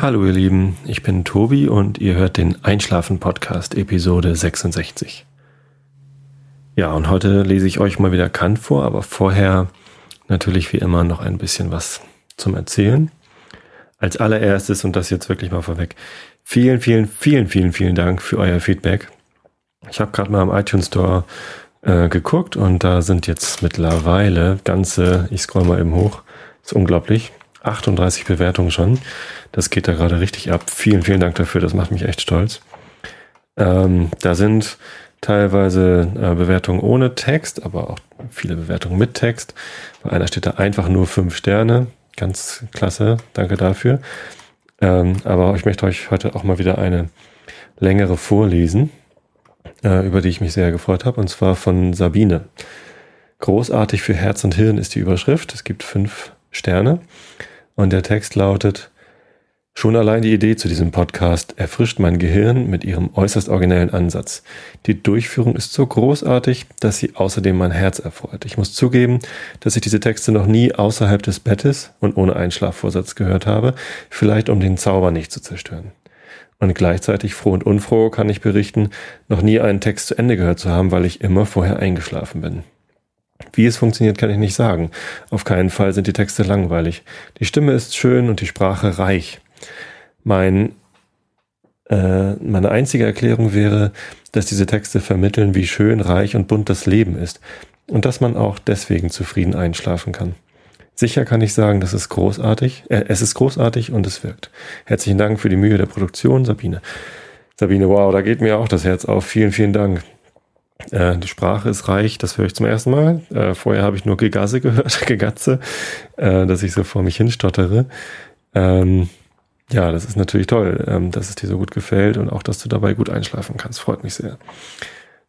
Hallo ihr Lieben, ich bin Tobi und ihr hört den Einschlafen Podcast Episode 66. Ja, und heute lese ich euch mal wieder Kant vor, aber vorher natürlich wie immer noch ein bisschen was zum Erzählen. Als allererstes, und das jetzt wirklich mal vorweg, vielen, vielen, vielen, vielen, vielen Dank für euer Feedback. Ich habe gerade mal am iTunes Store äh, geguckt und da sind jetzt mittlerweile ganze, ich scroll mal eben hoch, ist unglaublich, 38 Bewertungen schon. Das geht da gerade richtig ab. Vielen, vielen Dank dafür. Das macht mich echt stolz. Ähm, da sind teilweise äh, Bewertungen ohne Text, aber auch viele Bewertungen mit Text. Bei einer steht da einfach nur fünf Sterne. Ganz klasse. Danke dafür. Ähm, aber ich möchte euch heute auch mal wieder eine längere vorlesen, äh, über die ich mich sehr gefreut habe, und zwar von Sabine. Großartig für Herz und Hirn ist die Überschrift. Es gibt fünf Sterne. Und der Text lautet, Schon allein die Idee zu diesem Podcast erfrischt mein Gehirn mit ihrem äußerst originellen Ansatz. Die Durchführung ist so großartig, dass sie außerdem mein Herz erfreut. Ich muss zugeben, dass ich diese Texte noch nie außerhalb des Bettes und ohne Einschlafvorsatz gehört habe, vielleicht um den Zauber nicht zu zerstören. Und gleichzeitig froh und unfroh kann ich berichten, noch nie einen Text zu Ende gehört zu haben, weil ich immer vorher eingeschlafen bin. Wie es funktioniert, kann ich nicht sagen. Auf keinen Fall sind die Texte langweilig. Die Stimme ist schön und die Sprache reich. Mein, äh, meine einzige Erklärung wäre, dass diese Texte vermitteln, wie schön, reich und bunt das Leben ist und dass man auch deswegen zufrieden einschlafen kann. Sicher kann ich sagen, das ist großartig. Äh, es ist großartig und es wirkt. Herzlichen Dank für die Mühe der Produktion, Sabine. Sabine, wow, da geht mir auch das Herz auf. Vielen, vielen Dank. Äh, die Sprache ist reich, das höre ich zum ersten Mal. Äh, vorher habe ich nur Gegasse gehört, Gegatze, äh, dass ich so vor mich hinstottere. Ähm, ja, das ist natürlich toll, ähm, dass es dir so gut gefällt und auch, dass du dabei gut einschlafen kannst. Freut mich sehr.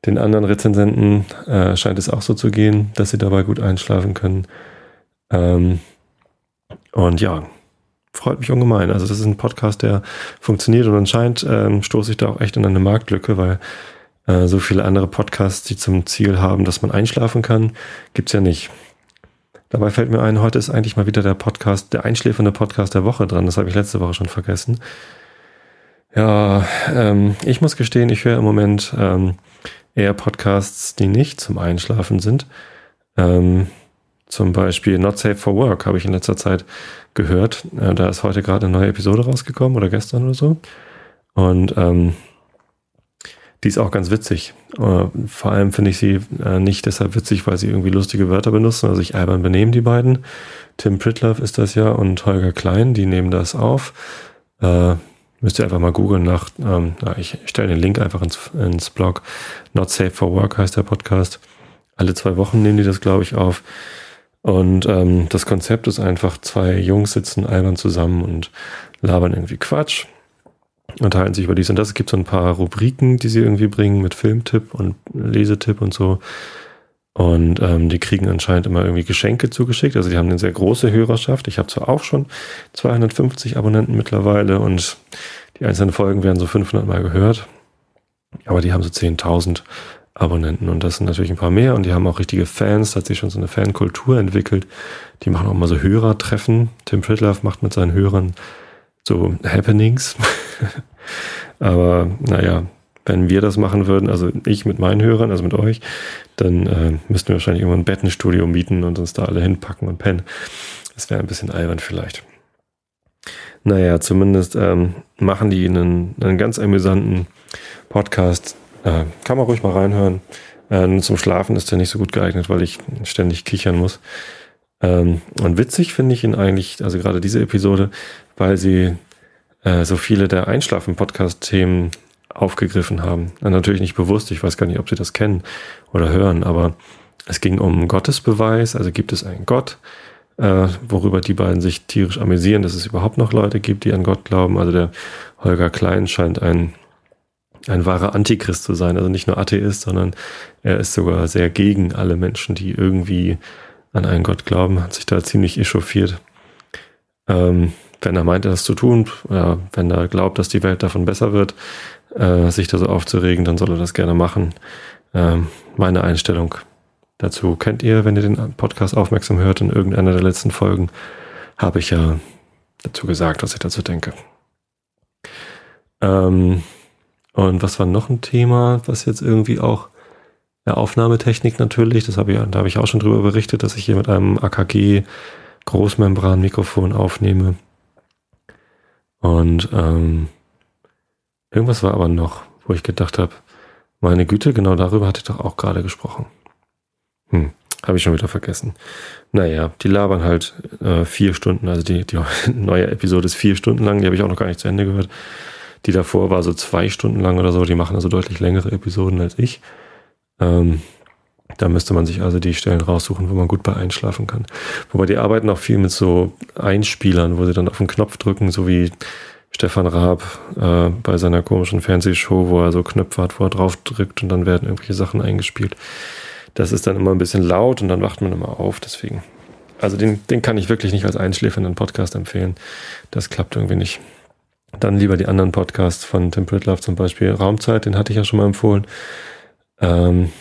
Den anderen Rezensenten äh, scheint es auch so zu gehen, dass sie dabei gut einschlafen können. Ähm, und ja, freut mich ungemein. Also das ist ein Podcast, der funktioniert und anscheinend ähm, stoße ich da auch echt in eine Marktlücke, weil äh, so viele andere Podcasts, die zum Ziel haben, dass man einschlafen kann, gibt's ja nicht. Dabei fällt mir ein, heute ist eigentlich mal wieder der Podcast, der einschläfernde Podcast der Woche dran. Das habe ich letzte Woche schon vergessen. Ja, ähm, ich muss gestehen, ich höre im Moment ähm, eher Podcasts, die nicht zum Einschlafen sind. Ähm, zum Beispiel Not Safe for Work habe ich in letzter Zeit gehört. Äh, da ist heute gerade eine neue Episode rausgekommen oder gestern oder so. Und ähm, die ist auch ganz witzig. Äh, vor allem finde ich sie äh, nicht deshalb witzig, weil sie irgendwie lustige Wörter benutzen, also sich albern benehmen, die beiden. Tim Pritlove ist das ja und Holger Klein, die nehmen das auf. Äh, müsst ihr einfach mal googeln nach, ähm, ich stelle den Link einfach ins, ins Blog. Not Safe for Work heißt der Podcast. Alle zwei Wochen nehmen die das, glaube ich, auf. Und ähm, das Konzept ist einfach, zwei Jungs sitzen albern zusammen und labern irgendwie Quatsch unterhalten sich über dies und das. Es gibt so ein paar Rubriken, die sie irgendwie bringen mit Filmtipp und Lesetipp und so. Und ähm, die kriegen anscheinend immer irgendwie Geschenke zugeschickt. Also die haben eine sehr große Hörerschaft. Ich habe zwar auch schon 250 Abonnenten mittlerweile und die einzelnen Folgen werden so 500 Mal gehört. Aber die haben so 10.000 Abonnenten und das sind natürlich ein paar mehr und die haben auch richtige Fans, da hat sich schon so eine Fankultur entwickelt. Die machen auch mal so Hörertreffen. Tim Pritlove macht mit seinen Hörern so Happenings. Aber naja, wenn wir das machen würden, also ich mit meinen Hörern, also mit euch, dann äh, müssten wir wahrscheinlich irgendwo ein Bettenstudio mieten und uns da alle hinpacken und pennen. Das wäre ein bisschen albern vielleicht. Naja, zumindest ähm, machen die einen, einen ganz amüsanten Podcast. Äh, kann man ruhig mal reinhören. Äh, zum Schlafen ist der nicht so gut geeignet, weil ich ständig kichern muss. Ähm, und witzig finde ich ihn eigentlich, also gerade diese Episode, weil sie äh, so viele der Einschlafen-Podcast-Themen aufgegriffen haben. natürlich nicht bewusst, ich weiß gar nicht, ob sie das kennen oder hören, aber es ging um Gottesbeweis, also gibt es einen Gott, äh, worüber die beiden sich tierisch amüsieren, dass es überhaupt noch Leute gibt, die an Gott glauben. Also der Holger Klein scheint ein, ein wahrer Antichrist zu sein, also nicht nur Atheist, sondern er ist sogar sehr gegen alle Menschen, die irgendwie an einen Gott glauben, hat sich da ziemlich echauffiert. Ähm, wenn er meint, das zu tun, oder wenn er glaubt, dass die Welt davon besser wird, äh, sich da so aufzuregen, dann soll er das gerne machen. Ähm, meine Einstellung dazu kennt ihr, wenn ihr den Podcast aufmerksam hört. In irgendeiner der letzten Folgen habe ich ja dazu gesagt, was ich dazu denke. Ähm, und was war noch ein Thema, was jetzt irgendwie auch Aufnahmetechnik natürlich, das habe ich, da habe ich auch schon drüber berichtet, dass ich hier mit einem AKG Großmembran-Mikrofon aufnehme. Und ähm, irgendwas war aber noch, wo ich gedacht habe, meine Güte, genau darüber hatte ich doch auch gerade gesprochen. Hm, habe ich schon wieder vergessen. Naja, die labern halt äh, vier Stunden, also die, die neue Episode ist vier Stunden lang, die habe ich auch noch gar nicht zu Ende gehört. Die davor war so zwei Stunden lang oder so, die machen also deutlich längere Episoden als ich. Ähm, da müsste man sich also die Stellen raussuchen, wo man gut bei einschlafen kann. Wobei die arbeiten auch viel mit so Einspielern, wo sie dann auf den Knopf drücken, so wie Stefan Raab äh, bei seiner komischen Fernsehshow, wo er so Knöpfe hat, wo er drauf drückt und dann werden irgendwelche Sachen eingespielt. Das ist dann immer ein bisschen laut und dann wacht man immer auf, deswegen. Also den, den kann ich wirklich nicht als einschläfernden Podcast empfehlen. Das klappt irgendwie nicht. Dann lieber die anderen Podcasts von Tim Pritlove zum Beispiel. Raumzeit, den hatte ich ja schon mal empfohlen. Ähm,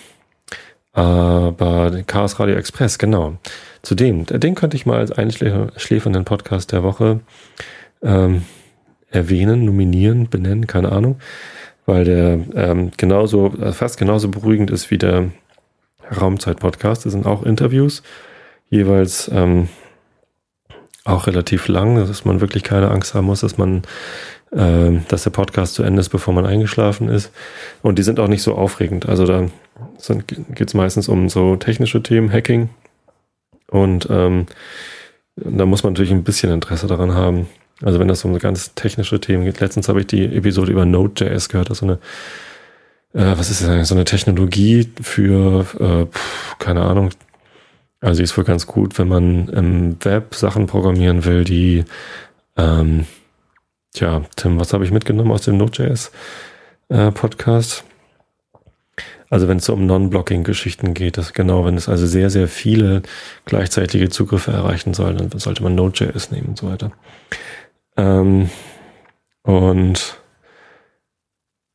aber Chaos Radio Express, genau. Zudem, den könnte ich mal als einschläfernden Podcast der Woche ähm, erwähnen, nominieren, benennen, keine Ahnung, weil der ähm, genauso, äh, fast genauso beruhigend ist wie der Raumzeit-Podcast. Das sind auch Interviews, jeweils ähm, auch relativ lang, dass man wirklich keine Angst haben muss, dass man äh, dass der Podcast zu Ende ist, bevor man eingeschlafen ist. Und die sind auch nicht so aufregend. Also da geht es meistens um so technische Themen, Hacking. Und ähm, da muss man natürlich ein bisschen Interesse daran haben. Also wenn das um ganz technische Themen geht. Letztens habe ich die Episode über Node.js gehört, also eine, äh, was ist das eigentlich, so eine Technologie für, äh, keine Ahnung, also die ist wohl ganz gut, wenn man im Web Sachen programmieren will, die, ähm, tja, Tim, was habe ich mitgenommen aus dem Node.js äh? Also wenn es so um Non-Blocking-Geschichten geht, das genau, wenn es also sehr, sehr viele gleichzeitige Zugriffe erreichen soll, dann sollte man Node.js nehmen und so weiter. Ähm, und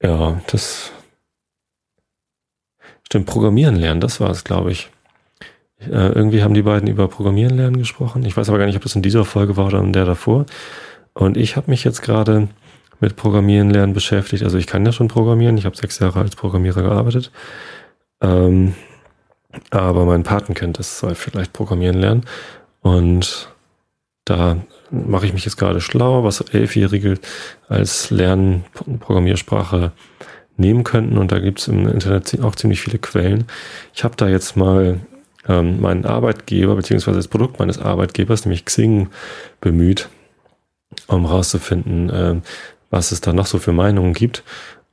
ja, das stimmt, Programmieren lernen, das war es, glaube ich. Äh, irgendwie haben die beiden über Programmieren lernen gesprochen. Ich weiß aber gar nicht, ob das in dieser Folge war oder in der davor. Und ich habe mich jetzt gerade mit Programmieren lernen beschäftigt. Also ich kann ja schon programmieren. Ich habe sechs Jahre als Programmierer gearbeitet. Ähm, aber mein Patenkind, das soll vielleicht programmieren lernen. Und da mache ich mich jetzt gerade schlau, was Elfjährige als Lernprogrammiersprache nehmen könnten. Und da gibt es im Internet auch ziemlich viele Quellen. Ich habe da jetzt mal ähm, meinen Arbeitgeber, beziehungsweise das Produkt meines Arbeitgebers, nämlich Xing, bemüht, um rauszufinden, äh, was es da noch so für Meinungen gibt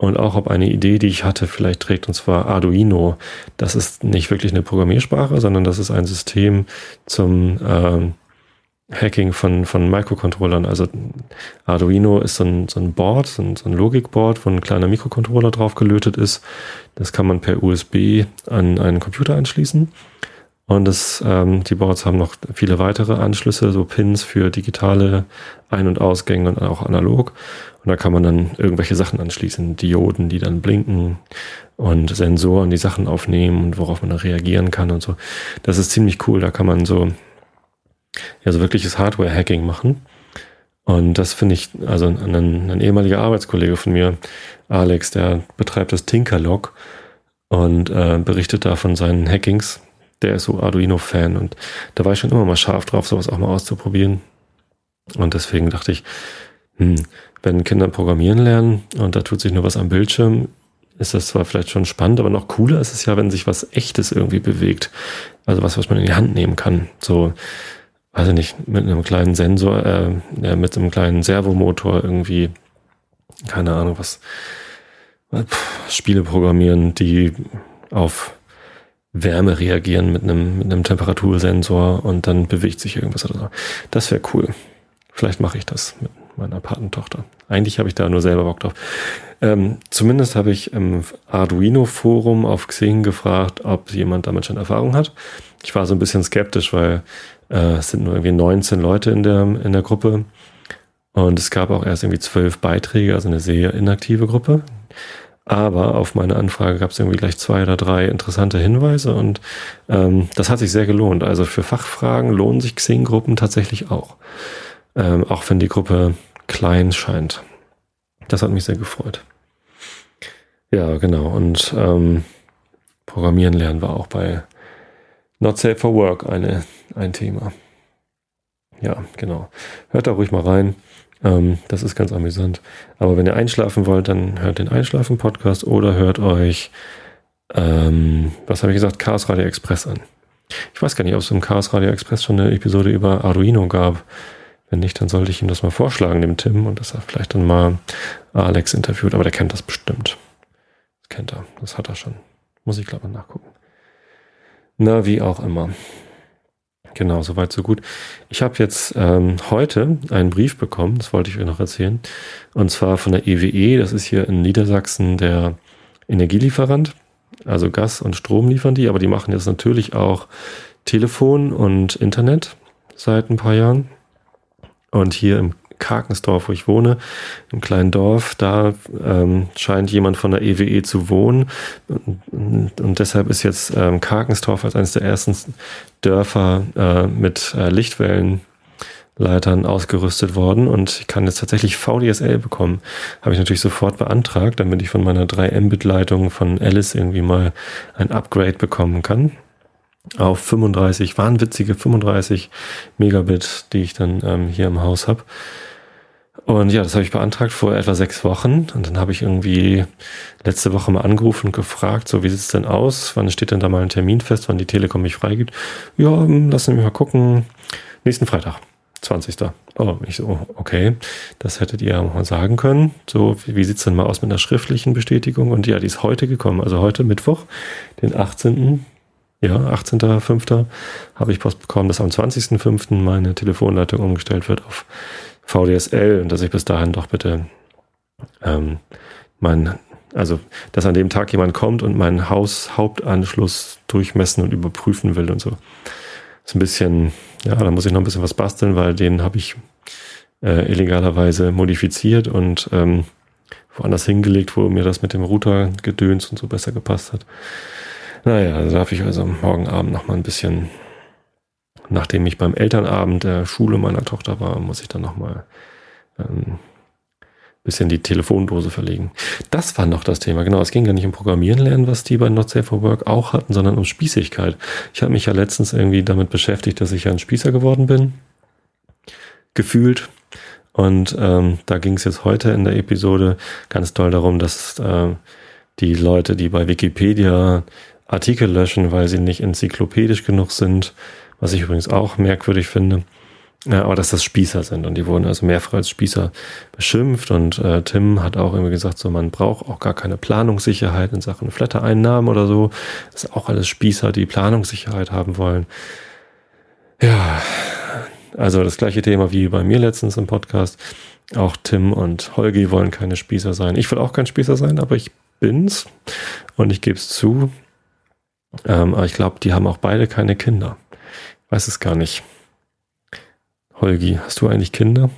und auch ob eine Idee, die ich hatte, vielleicht trägt, und zwar Arduino. Das ist nicht wirklich eine Programmiersprache, sondern das ist ein System zum äh, Hacking von, von Microcontrollern. Also Arduino ist so ein, so ein Board, so ein, so ein Logikboard, wo ein kleiner Mikrocontroller drauf gelötet ist. Das kann man per USB an einen Computer anschließen. Und das, ähm, die Boards haben noch viele weitere Anschlüsse, so Pins für digitale Ein- und Ausgänge und auch analog. Und da kann man dann irgendwelche Sachen anschließen, Dioden, die dann blinken und Sensoren, die Sachen aufnehmen und worauf man dann reagieren kann und so. Das ist ziemlich cool. Da kann man so, ja, so wirkliches Hardware-Hacking machen. Und das finde ich, also ein, ein ehemaliger Arbeitskollege von mir, Alex, der betreibt das Tinkerlog und äh, berichtet da von seinen Hackings der ist so Arduino-Fan und da war ich schon immer mal scharf drauf, sowas auch mal auszuprobieren. Und deswegen dachte ich, hm, wenn Kinder programmieren lernen und da tut sich nur was am Bildschirm, ist das zwar vielleicht schon spannend, aber noch cooler ist es ja, wenn sich was Echtes irgendwie bewegt. Also was, was man in die Hand nehmen kann. So, weiß ich nicht, mit einem kleinen Sensor, äh, ja, mit einem kleinen Servomotor irgendwie, keine Ahnung, was, Spiele programmieren, die auf Wärme reagieren mit einem, mit einem Temperatursensor und dann bewegt sich irgendwas oder so. Das wäre cool. Vielleicht mache ich das mit meiner Patentochter. Eigentlich habe ich da nur selber Bock drauf. Ähm, zumindest habe ich im Arduino-Forum auf Xing gefragt, ob jemand damit schon Erfahrung hat. Ich war so ein bisschen skeptisch, weil äh, es sind nur irgendwie 19 Leute in der, in der Gruppe. Und es gab auch erst irgendwie zwölf Beiträge, also eine sehr inaktive Gruppe. Aber auf meine Anfrage gab es irgendwie gleich zwei oder drei interessante Hinweise und ähm, das hat sich sehr gelohnt. Also für Fachfragen lohnen sich Xing-Gruppen tatsächlich auch. Ähm, auch wenn die Gruppe klein scheint. Das hat mich sehr gefreut. Ja, genau. Und ähm, Programmieren lernen war auch bei Not Safe for Work eine, ein Thema. Ja, genau. Hört da ruhig mal rein. Ähm, das ist ganz amüsant. Aber wenn ihr einschlafen wollt, dann hört den Einschlafen-Podcast oder hört euch, ähm, was habe ich gesagt, Chaos Radio Express an. Ich weiß gar nicht, ob es im Chaos Radio Express schon eine Episode über Arduino gab. Wenn nicht, dann sollte ich ihm das mal vorschlagen, dem Tim, und dass er vielleicht dann mal Alex interviewt. Aber der kennt das bestimmt. Das kennt er. Das hat er schon. Muss ich, glaube ich, nachgucken. Na, wie auch immer. Genau, soweit, so gut. Ich habe jetzt ähm, heute einen Brief bekommen, das wollte ich euch noch erzählen, und zwar von der EWE, e. das ist hier in Niedersachsen der Energielieferant, also Gas und Strom liefern die, aber die machen jetzt natürlich auch Telefon und Internet seit ein paar Jahren. Und hier im Karkensdorf, wo ich wohne, im kleinen Dorf, da ähm, scheint jemand von der EWE e zu wohnen. Und, und deshalb ist jetzt ähm, Karkensdorf als eines der ersten Dörfer äh, mit äh, Lichtwellenleitern ausgerüstet worden und ich kann jetzt tatsächlich VDSL bekommen. Habe ich natürlich sofort beantragt, damit ich von meiner 3 Mbit-Leitung von Alice irgendwie mal ein Upgrade bekommen kann auf 35, wahnwitzige 35 Megabit, die ich dann ähm, hier im Haus habe. Und ja, das habe ich beantragt vor etwa sechs Wochen. Und dann habe ich irgendwie letzte Woche mal angerufen und gefragt, so wie sieht es denn aus? Wann steht denn da mal ein Termin fest, wann die Telekom mich freigibt? Ja, hm, lassen wir mal gucken. Nächsten Freitag, 20. Oh, ich so, okay, das hättet ihr mal sagen können. So, wie sieht's denn mal aus mit einer schriftlichen Bestätigung? Und ja, die ist heute gekommen, also heute Mittwoch, den 18. Ja, 18.05. habe ich Post bekommen, dass am 20.05. meine Telefonleitung umgestellt wird auf VDSL und dass ich bis dahin doch bitte ähm, mein, also dass an dem Tag jemand kommt und meinen Haushauptanschluss durchmessen und überprüfen will und so. Ist ein bisschen, ja, da muss ich noch ein bisschen was basteln, weil den habe ich äh, illegalerweise modifiziert und ähm, woanders hingelegt, wo mir das mit dem Router gedöns und so besser gepasst hat. Naja, da darf ich also morgen Abend noch mal ein bisschen nachdem ich beim Elternabend der Schule meiner Tochter war, muss ich dann nochmal ähm, bisschen die Telefondose verlegen. Das war noch das Thema. Genau, es ging ja nicht um Programmieren lernen, was die bei Not Safe for Work auch hatten, sondern um Spießigkeit. Ich habe mich ja letztens irgendwie damit beschäftigt, dass ich ja ein Spießer geworden bin. Gefühlt. Und ähm, da ging es jetzt heute in der Episode ganz doll darum, dass äh, die Leute, die bei Wikipedia Artikel löschen, weil sie nicht enzyklopädisch genug sind, was ich übrigens auch merkwürdig finde. Ja, aber dass das Spießer sind und die wurden also mehrfach als Spießer beschimpft und äh, Tim hat auch irgendwie gesagt, so man braucht auch gar keine Planungssicherheit in Sachen Flatter-Einnahmen oder so. Das ist auch alles Spießer, die Planungssicherheit haben wollen. Ja, also das gleiche Thema wie bei mir letztens im Podcast. Auch Tim und Holgi wollen keine Spießer sein. Ich will auch kein Spießer sein, aber ich bin's und ich gebe es zu. Ähm, aber ich glaube, die haben auch beide keine Kinder. Weiß es gar nicht. Holgi, hast du eigentlich Kinder?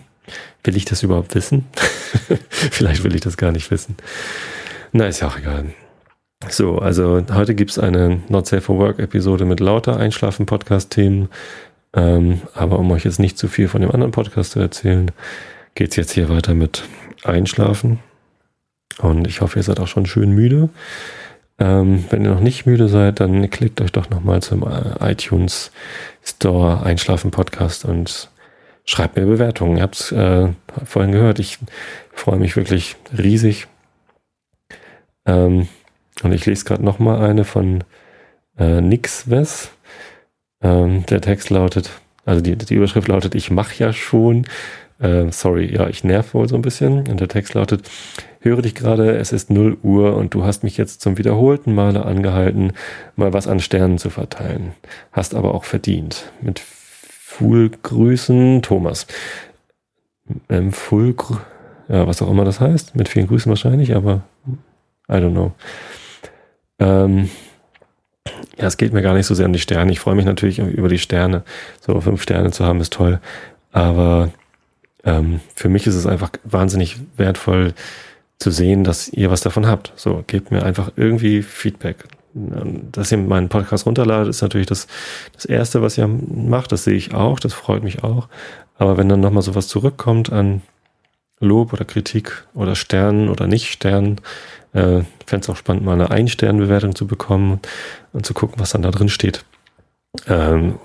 Will ich das überhaupt wissen? Vielleicht will ich das gar nicht wissen. Na, ist ja auch egal. So, also heute gibt es eine Not Safe for Work Episode mit lauter Einschlafen-Podcast-Themen. Ähm, aber um euch jetzt nicht zu viel von dem anderen Podcast zu erzählen, geht es jetzt hier weiter mit Einschlafen. Und ich hoffe, ihr seid auch schon schön müde. Ähm, wenn ihr noch nicht müde seid, dann klickt euch doch nochmal zum äh, iTunes Store Einschlafen Podcast und schreibt mir Bewertungen. Ihr habt es äh, vorhin gehört. Ich freue mich wirklich riesig. Ähm, und ich lese gerade nochmal eine von äh, Nixwes. Ähm, der Text lautet, also die, die Überschrift lautet, ich mache ja schon. Äh, sorry, ja, ich nerv wohl so ein bisschen. Und der Text lautet, höre dich gerade, es ist 0 Uhr und du hast mich jetzt zum wiederholten Male angehalten, mal was an Sternen zu verteilen. Hast aber auch verdient. Mit Full-Grüßen, Thomas. Ähm, Full, ja, was auch immer das heißt. Mit vielen Grüßen wahrscheinlich, aber I don't know. Ähm, ja, es geht mir gar nicht so sehr um die Sterne. Ich freue mich natürlich über die Sterne. So fünf Sterne zu haben ist toll. Aber ähm, für mich ist es einfach wahnsinnig wertvoll zu sehen, dass ihr was davon habt. So, gebt mir einfach irgendwie Feedback. Dass ihr meinen Podcast runterladet, ist natürlich das, das Erste, was ihr macht. Das sehe ich auch, das freut mich auch. Aber wenn dann nochmal sowas zurückkommt an Lob oder Kritik oder Sternen oder nicht Sternen. Äh, Fände es auch spannend, mal eine Ein-Stern-Bewertung zu bekommen und zu gucken, was dann da drin steht. Ähm,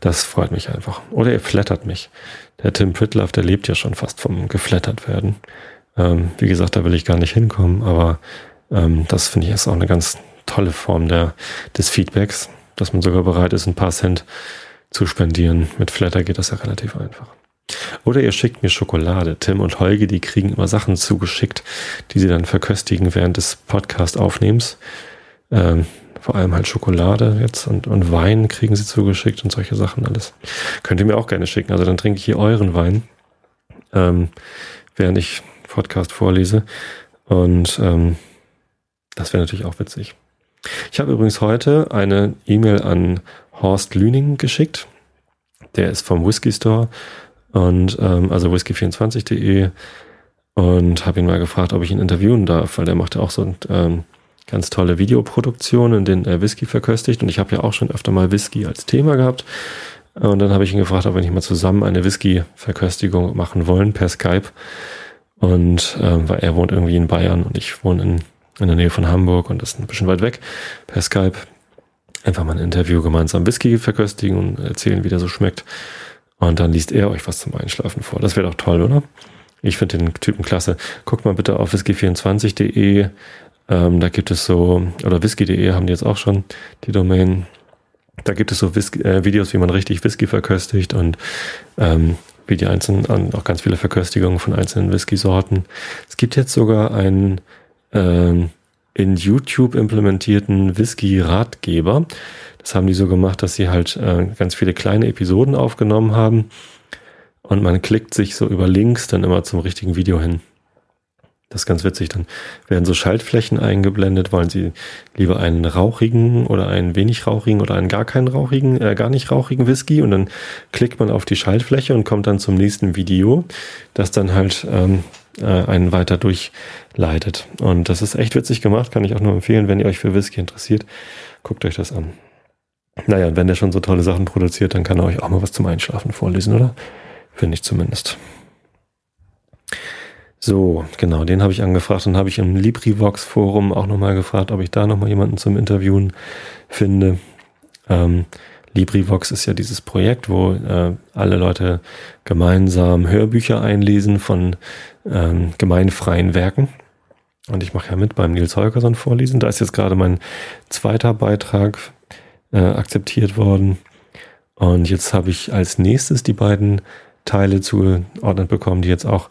das freut mich einfach. Oder ihr flattert mich. Der Tim Pritloff, der lebt ja schon fast vom geflattert werden. Ähm, wie gesagt, da will ich gar nicht hinkommen, aber ähm, das finde ich ist auch eine ganz tolle Form der, des Feedbacks, dass man sogar bereit ist, ein paar Cent zu spendieren. Mit Flatter geht das ja relativ einfach. Oder ihr schickt mir Schokolade. Tim und Holge, die kriegen immer Sachen zugeschickt, die sie dann verköstigen während des Podcast-Aufnehmens. Ähm, vor allem halt Schokolade jetzt und, und Wein kriegen sie zugeschickt und solche Sachen alles. Könnt ihr mir auch gerne schicken. Also dann trinke ich hier euren Wein, ähm, während ich Podcast vorlese. Und ähm, das wäre natürlich auch witzig. Ich habe übrigens heute eine E-Mail an Horst Lüning geschickt. Der ist vom Whisky Store und ähm, also whisky24.de und habe ihn mal gefragt, ob ich ihn interviewen darf, weil der macht ja auch so ähm, ganz tolle Videoproduktionen, in denen er Whisky verköstigt und ich habe ja auch schon öfter mal Whisky als Thema gehabt. Und dann habe ich ihn gefragt, ob wir nicht mal zusammen eine Whisky-Verköstigung machen wollen per Skype. Und ähm, weil er wohnt irgendwie in Bayern und ich wohne in, in der Nähe von Hamburg und das ist ein bisschen weit weg per Skype. Einfach mal ein Interview gemeinsam Whisky verköstigen und erzählen, wie der so schmeckt. Und dann liest er euch was zum Einschlafen vor. Das wäre doch toll, oder? Ich finde den Typen klasse. Guckt mal bitte auf whisky24.de. Ähm, da gibt es so, oder whisky.de haben die jetzt auch schon die Domain. Da gibt es so Whisky, äh, Videos, wie man richtig Whisky verköstigt und ähm, wie die einzelnen, auch ganz viele Verköstigungen von einzelnen Whisky-Sorten. Es gibt jetzt sogar einen ähm, in YouTube implementierten Whisky-Ratgeber. Das haben die so gemacht, dass sie halt äh, ganz viele kleine Episoden aufgenommen haben und man klickt sich so über Links dann immer zum richtigen Video hin. Das ist ganz witzig. Dann werden so Schaltflächen eingeblendet. Wollen Sie lieber einen rauchigen oder einen wenig rauchigen oder einen gar keinen rauchigen, äh, gar nicht rauchigen Whisky? Und dann klickt man auf die Schaltfläche und kommt dann zum nächsten Video, das dann halt ähm, äh, einen weiter durchleitet. Und das ist echt witzig gemacht. Kann ich auch nur empfehlen, wenn ihr euch für Whisky interessiert. Guckt euch das an. Naja, wenn der schon so tolle Sachen produziert, dann kann er euch auch mal was zum Einschlafen vorlesen, oder? Finde ich zumindest. So, genau, den habe ich angefragt. Dann habe ich im LibriVox-Forum auch nochmal gefragt, ob ich da nochmal jemanden zum Interviewen finde. Ähm, LibriVox ist ja dieses Projekt, wo äh, alle Leute gemeinsam Hörbücher einlesen von ähm, gemeinfreien Werken. Und ich mache ja mit beim Nils Holgersson vorlesen. Da ist jetzt gerade mein zweiter Beitrag äh, akzeptiert worden. Und jetzt habe ich als nächstes die beiden Teile zugeordnet bekommen, die jetzt auch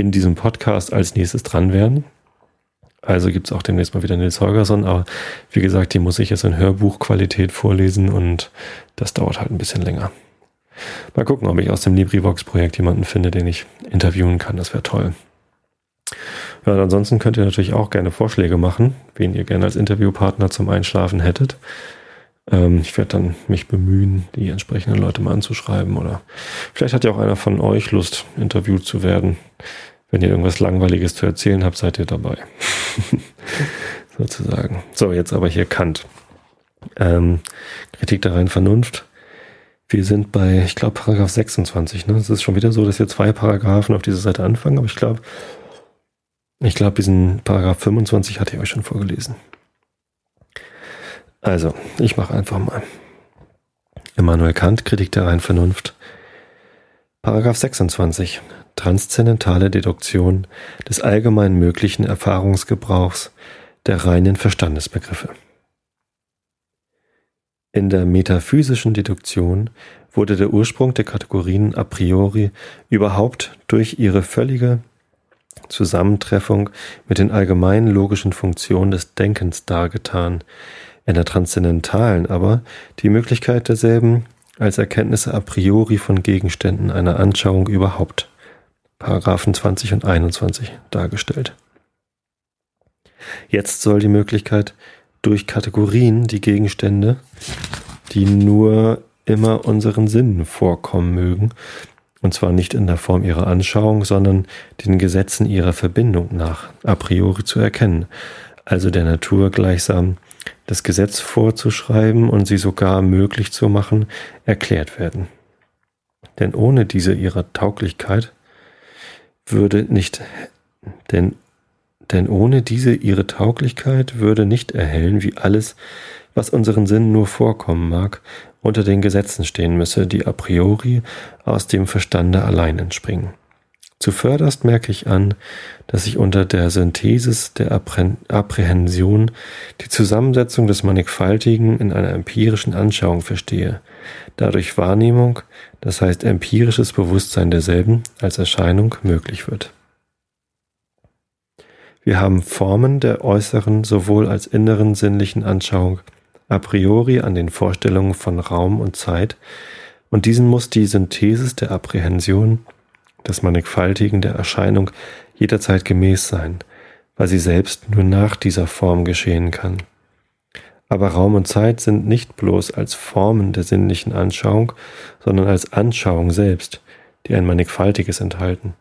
in diesem Podcast als nächstes dran wären. Also gibt es auch demnächst mal wieder Nils Holgersson, aber wie gesagt, die muss ich jetzt in Hörbuchqualität vorlesen und das dauert halt ein bisschen länger. Mal gucken, ob ich aus dem LibriVox-Projekt jemanden finde, den ich interviewen kann. Das wäre toll. Ja, und ansonsten könnt ihr natürlich auch gerne Vorschläge machen, wen ihr gerne als Interviewpartner zum Einschlafen hättet. Ähm, ich werde dann mich bemühen, die entsprechenden Leute mal anzuschreiben oder vielleicht hat ja auch einer von euch Lust, interviewt zu werden. Wenn ihr irgendwas Langweiliges zu erzählen habt, seid ihr dabei. Sozusagen. So, jetzt aber hier Kant. Ähm, Kritik der reinen Vernunft. Wir sind bei, ich glaube, Paragraph 26. Ne? Es ist schon wieder so, dass hier zwei Paragraphen auf dieser Seite anfangen, aber ich glaube, ich glaube, diesen Paragraph 25 hatte ich euch schon vorgelesen. Also, ich mache einfach mal. Immanuel Kant, Kritik der reinen Vernunft. Paragraph 26. Transzendentale Deduktion des allgemein möglichen Erfahrungsgebrauchs der reinen Verstandesbegriffe. In der metaphysischen Deduktion wurde der Ursprung der Kategorien a priori überhaupt durch ihre völlige Zusammentreffung mit den allgemeinen logischen Funktionen des Denkens dargetan, in der transzendentalen aber die Möglichkeit derselben als Erkenntnisse a priori von Gegenständen einer Anschauung überhaupt. Paragraphen 20 und 21 dargestellt. Jetzt soll die Möglichkeit durch Kategorien die Gegenstände, die nur immer unseren Sinnen vorkommen mögen, und zwar nicht in der Form ihrer Anschauung, sondern den Gesetzen ihrer Verbindung nach a priori zu erkennen, also der Natur gleichsam das Gesetz vorzuschreiben und sie sogar möglich zu machen, erklärt werden. Denn ohne diese ihrer Tauglichkeit würde nicht, denn, denn ohne diese ihre Tauglichkeit würde nicht erhellen, wie alles, was unseren Sinnen nur vorkommen mag, unter den Gesetzen stehen müsse, die a priori aus dem Verstande allein entspringen. Zuvörderst merke ich an, dass ich unter der Synthesis der Apprehension die Zusammensetzung des Mannigfaltigen in einer empirischen Anschauung verstehe, dadurch Wahrnehmung, das heißt empirisches Bewusstsein derselben als Erscheinung möglich wird. Wir haben Formen der äußeren sowohl als inneren sinnlichen Anschauung a priori an den Vorstellungen von Raum und Zeit, und diesen muss die Synthesis der Apprehension das Mannigfaltigen der Erscheinung jederzeit gemäß sein, weil sie selbst nur nach dieser Form geschehen kann. Aber Raum und Zeit sind nicht bloß als Formen der sinnlichen Anschauung, sondern als Anschauung selbst, die ein Mannigfaltiges enthalten,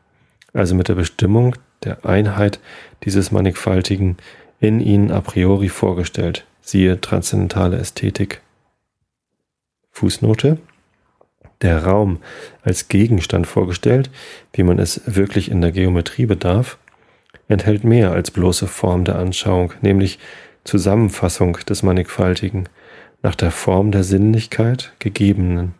also mit der Bestimmung der Einheit dieses Mannigfaltigen in ihnen a priori vorgestellt, siehe transzendentale Ästhetik. Fußnote der Raum als Gegenstand vorgestellt, wie man es wirklich in der Geometrie bedarf, enthält mehr als bloße Form der Anschauung, nämlich Zusammenfassung des Mannigfaltigen, nach der Form der Sinnlichkeit gegebenen,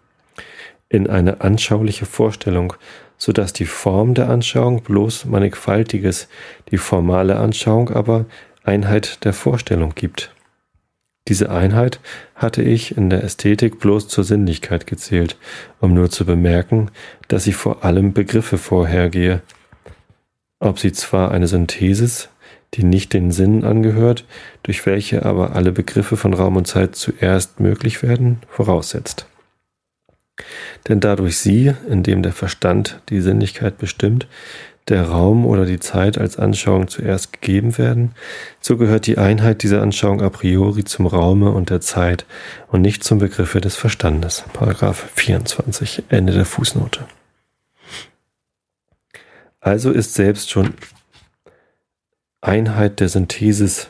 in eine anschauliche Vorstellung, so dass die Form der Anschauung bloß Mannigfaltiges, die formale Anschauung aber Einheit der Vorstellung gibt. Diese Einheit hatte ich in der Ästhetik bloß zur Sinnlichkeit gezählt, um nur zu bemerken, dass sie vor allem Begriffe vorhergehe. Ob sie zwar eine Synthesis, die nicht den Sinn angehört, durch welche aber alle Begriffe von Raum und Zeit zuerst möglich werden, voraussetzt. Denn dadurch sie, indem der Verstand die Sinnlichkeit bestimmt, der Raum oder die Zeit als Anschauung zuerst gegeben werden, so gehört die Einheit dieser Anschauung a priori zum Raume und der Zeit und nicht zum Begriffe des Verstandes. Paragraph 24, Ende der Fußnote. Also ist selbst schon Einheit der Synthesis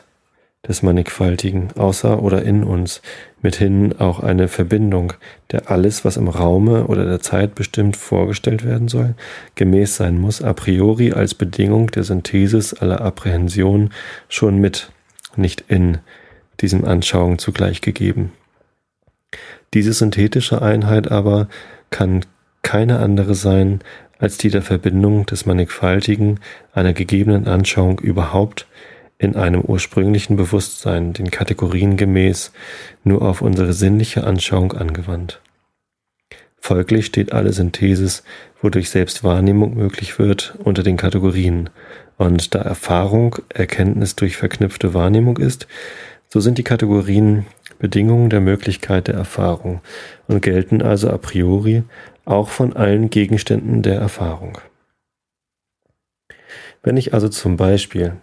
des Mannigfaltigen außer oder in uns, mithin auch eine Verbindung, der alles, was im Raume oder der Zeit bestimmt vorgestellt werden soll, gemäß sein muss, a priori als Bedingung der Synthesis aller Apprehension schon mit, nicht in diesem Anschauung zugleich gegeben. Diese synthetische Einheit aber kann keine andere sein als die der Verbindung des Mannigfaltigen einer gegebenen Anschauung überhaupt in einem ursprünglichen Bewusstsein, den Kategorien gemäß, nur auf unsere sinnliche Anschauung angewandt. Folglich steht alle Synthesis, wodurch selbst Wahrnehmung möglich wird, unter den Kategorien, und da Erfahrung Erkenntnis durch verknüpfte Wahrnehmung ist, so sind die Kategorien Bedingungen der Möglichkeit der Erfahrung und gelten also a priori auch von allen Gegenständen der Erfahrung. Wenn ich also zum Beispiel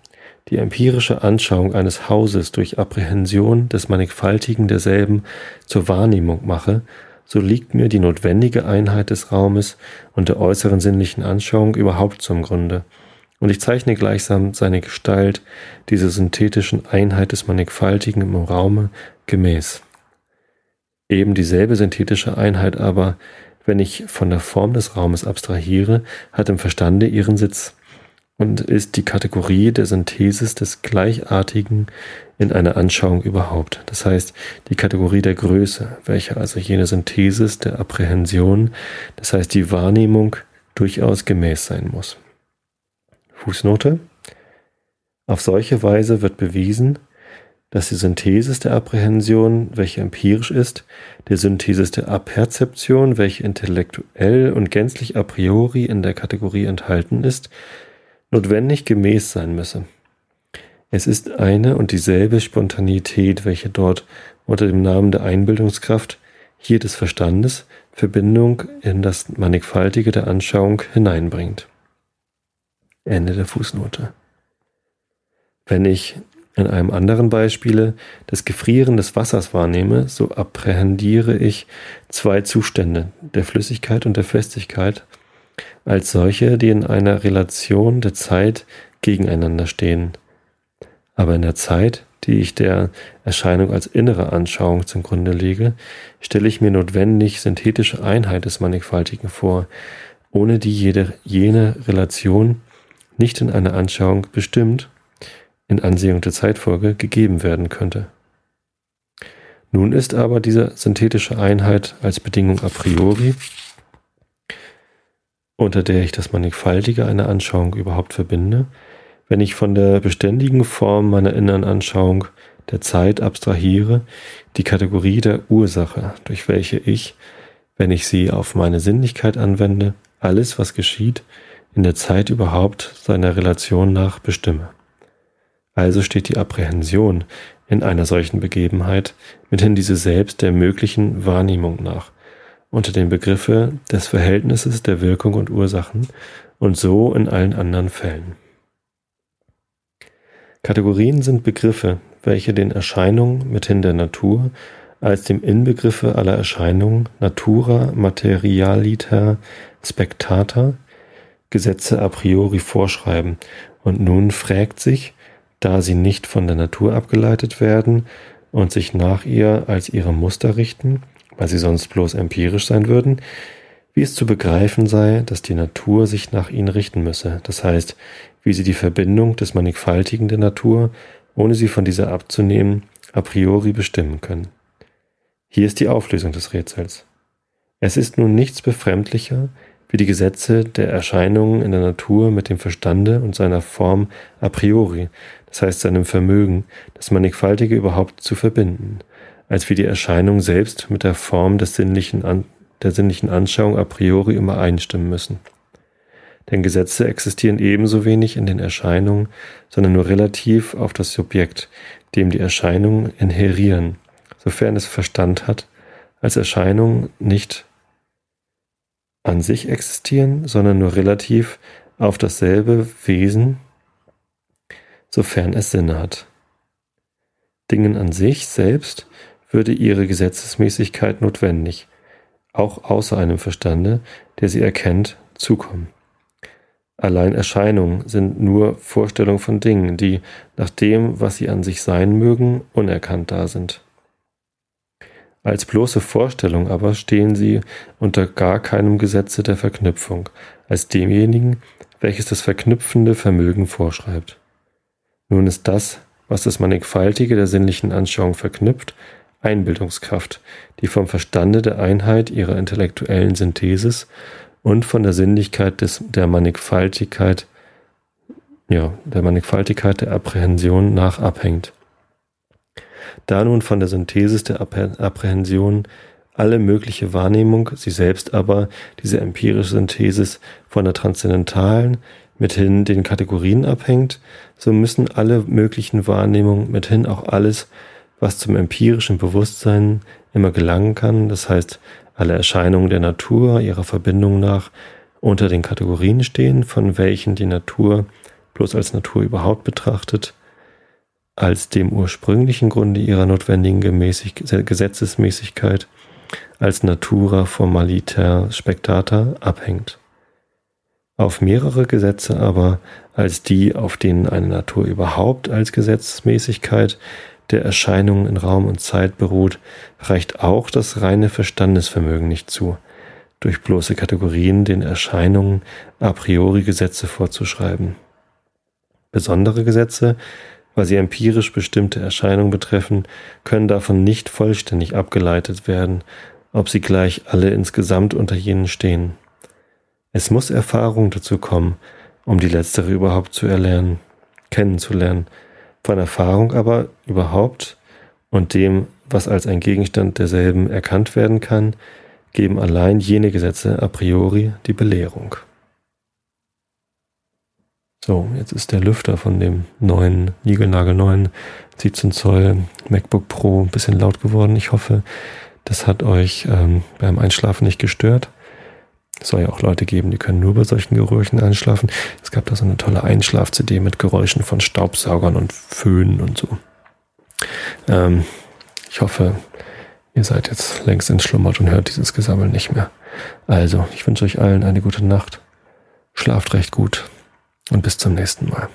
die empirische Anschauung eines Hauses durch Apprehension des Mannigfaltigen derselben zur Wahrnehmung mache, so liegt mir die notwendige Einheit des Raumes und der äußeren sinnlichen Anschauung überhaupt zum Grunde, und ich zeichne gleichsam seine Gestalt dieser synthetischen Einheit des Mannigfaltigen im Raume gemäß. Eben dieselbe synthetische Einheit aber, wenn ich von der Form des Raumes abstrahiere, hat im Verstande ihren Sitz und ist die Kategorie der Synthesis des Gleichartigen in einer Anschauung überhaupt. Das heißt, die Kategorie der Größe, welche also jene Synthesis der Apprehension, das heißt die Wahrnehmung, durchaus gemäß sein muss. Fußnote. Auf solche Weise wird bewiesen, dass die Synthesis der Apprehension, welche empirisch ist, der Synthesis der Aperzeption, welche intellektuell und gänzlich a priori in der Kategorie enthalten ist, notwendig gemäß sein müsse. Es ist eine und dieselbe Spontaneität, welche dort unter dem Namen der Einbildungskraft, hier des Verstandes, Verbindung in das Mannigfaltige der Anschauung hineinbringt. Ende der Fußnote. Wenn ich in einem anderen Beispiele das Gefrieren des Wassers wahrnehme, so apprehendiere ich zwei Zustände, der Flüssigkeit und der Festigkeit, als solche, die in einer Relation der Zeit gegeneinander stehen. Aber in der Zeit, die ich der Erscheinung als innere Anschauung zum Grunde lege, stelle ich mir notwendig synthetische Einheit des Mannigfaltigen vor, ohne die jede, jene Relation nicht in einer Anschauung bestimmt, in Ansehung der Zeitfolge gegeben werden könnte. Nun ist aber diese synthetische Einheit als Bedingung a priori, unter der ich das Mannigfaltige einer Anschauung überhaupt verbinde, wenn ich von der beständigen Form meiner inneren Anschauung der Zeit abstrahiere, die Kategorie der Ursache, durch welche ich, wenn ich sie auf meine Sinnlichkeit anwende, alles, was geschieht, in der Zeit überhaupt seiner Relation nach bestimme. Also steht die Apprehension in einer solchen Begebenheit mithin diese selbst der möglichen Wahrnehmung nach, unter dem Begriffe des Verhältnisses der Wirkung und Ursachen und so in allen anderen Fällen. Kategorien sind Begriffe, welche den Erscheinungen mithin der Natur als dem Inbegriffe aller Erscheinungen Natura Materialiter Spectata Gesetze a priori vorschreiben. Und nun fragt sich, da sie nicht von der Natur abgeleitet werden und sich nach ihr als ihre Muster richten, weil sie sonst bloß empirisch sein würden, wie es zu begreifen sei, dass die Natur sich nach ihnen richten müsse, das heißt, wie sie die Verbindung des Mannigfaltigen der Natur, ohne sie von dieser abzunehmen, a priori bestimmen können. Hier ist die Auflösung des Rätsels. Es ist nun nichts befremdlicher, wie die Gesetze der Erscheinungen in der Natur mit dem Verstande und seiner Form a priori, das heißt seinem Vermögen, das Mannigfaltige überhaupt zu verbinden, als wie die Erscheinungen selbst mit der Form des sinnlichen An der sinnlichen Anschauung a priori immer einstimmen müssen. Denn Gesetze existieren ebenso wenig in den Erscheinungen, sondern nur relativ auf das Subjekt, dem die Erscheinungen inherieren, sofern es Verstand hat, als Erscheinungen nicht an sich existieren, sondern nur relativ auf dasselbe Wesen, sofern es Sinne hat. Dingen an sich selbst würde ihre Gesetzesmäßigkeit notwendig, auch außer einem Verstande, der sie erkennt, zukommen. Allein Erscheinungen sind nur Vorstellungen von Dingen, die nach dem, was sie an sich sein mögen, unerkannt da sind. Als bloße Vorstellung aber stehen sie unter gar keinem Gesetze der Verknüpfung, als demjenigen, welches das verknüpfende Vermögen vorschreibt. Nun ist das, was das Mannigfaltige der sinnlichen Anschauung verknüpft, Einbildungskraft, die vom Verstande der Einheit ihrer intellektuellen Synthesis und von der Sinnlichkeit des, der Mannigfaltigkeit, ja, der Mannigfaltigkeit der Apprehension nach abhängt. Da nun von der Synthesis der Apprehension alle mögliche Wahrnehmung, sie selbst aber, diese empirische Synthesis von der transzendentalen mithin den Kategorien abhängt, so müssen alle möglichen Wahrnehmungen mithin auch alles, was zum empirischen Bewusstsein immer gelangen kann, das heißt alle Erscheinungen der Natur ihrer Verbindung nach unter den Kategorien stehen, von welchen die Natur bloß als Natur überhaupt betrachtet als dem ursprünglichen Grunde ihrer notwendigen Gemäßig Gesetzesmäßigkeit als Natura formaliter spectata abhängt. Auf mehrere Gesetze aber als die, auf denen eine Natur überhaupt als Gesetzmäßigkeit der Erscheinungen in Raum und Zeit beruht, reicht auch das reine Verstandesvermögen nicht zu, durch bloße Kategorien den Erscheinungen a priori Gesetze vorzuschreiben. Besondere Gesetze weil sie empirisch bestimmte Erscheinungen betreffen, können davon nicht vollständig abgeleitet werden, ob sie gleich alle insgesamt unter jenen stehen. Es muss Erfahrung dazu kommen, um die letztere überhaupt zu erlernen, kennenzulernen, von Erfahrung aber überhaupt und dem, was als ein Gegenstand derselben erkannt werden kann, geben allein jene Gesetze a priori die Belehrung. So, jetzt ist der Lüfter von dem neuen, niegelnagelneuen 17 Zoll MacBook Pro ein bisschen laut geworden. Ich hoffe, das hat euch ähm, beim Einschlafen nicht gestört. Es soll ja auch Leute geben, die können nur bei solchen Geräuschen einschlafen. Es gab da so eine tolle Einschlaf-CD mit Geräuschen von Staubsaugern und Föhnen und so. Ähm, ich hoffe, ihr seid jetzt längst entschlummert und hört dieses Gesammel nicht mehr. Also, ich wünsche euch allen eine gute Nacht. Schlaft recht gut und bis zum nächsten Mal.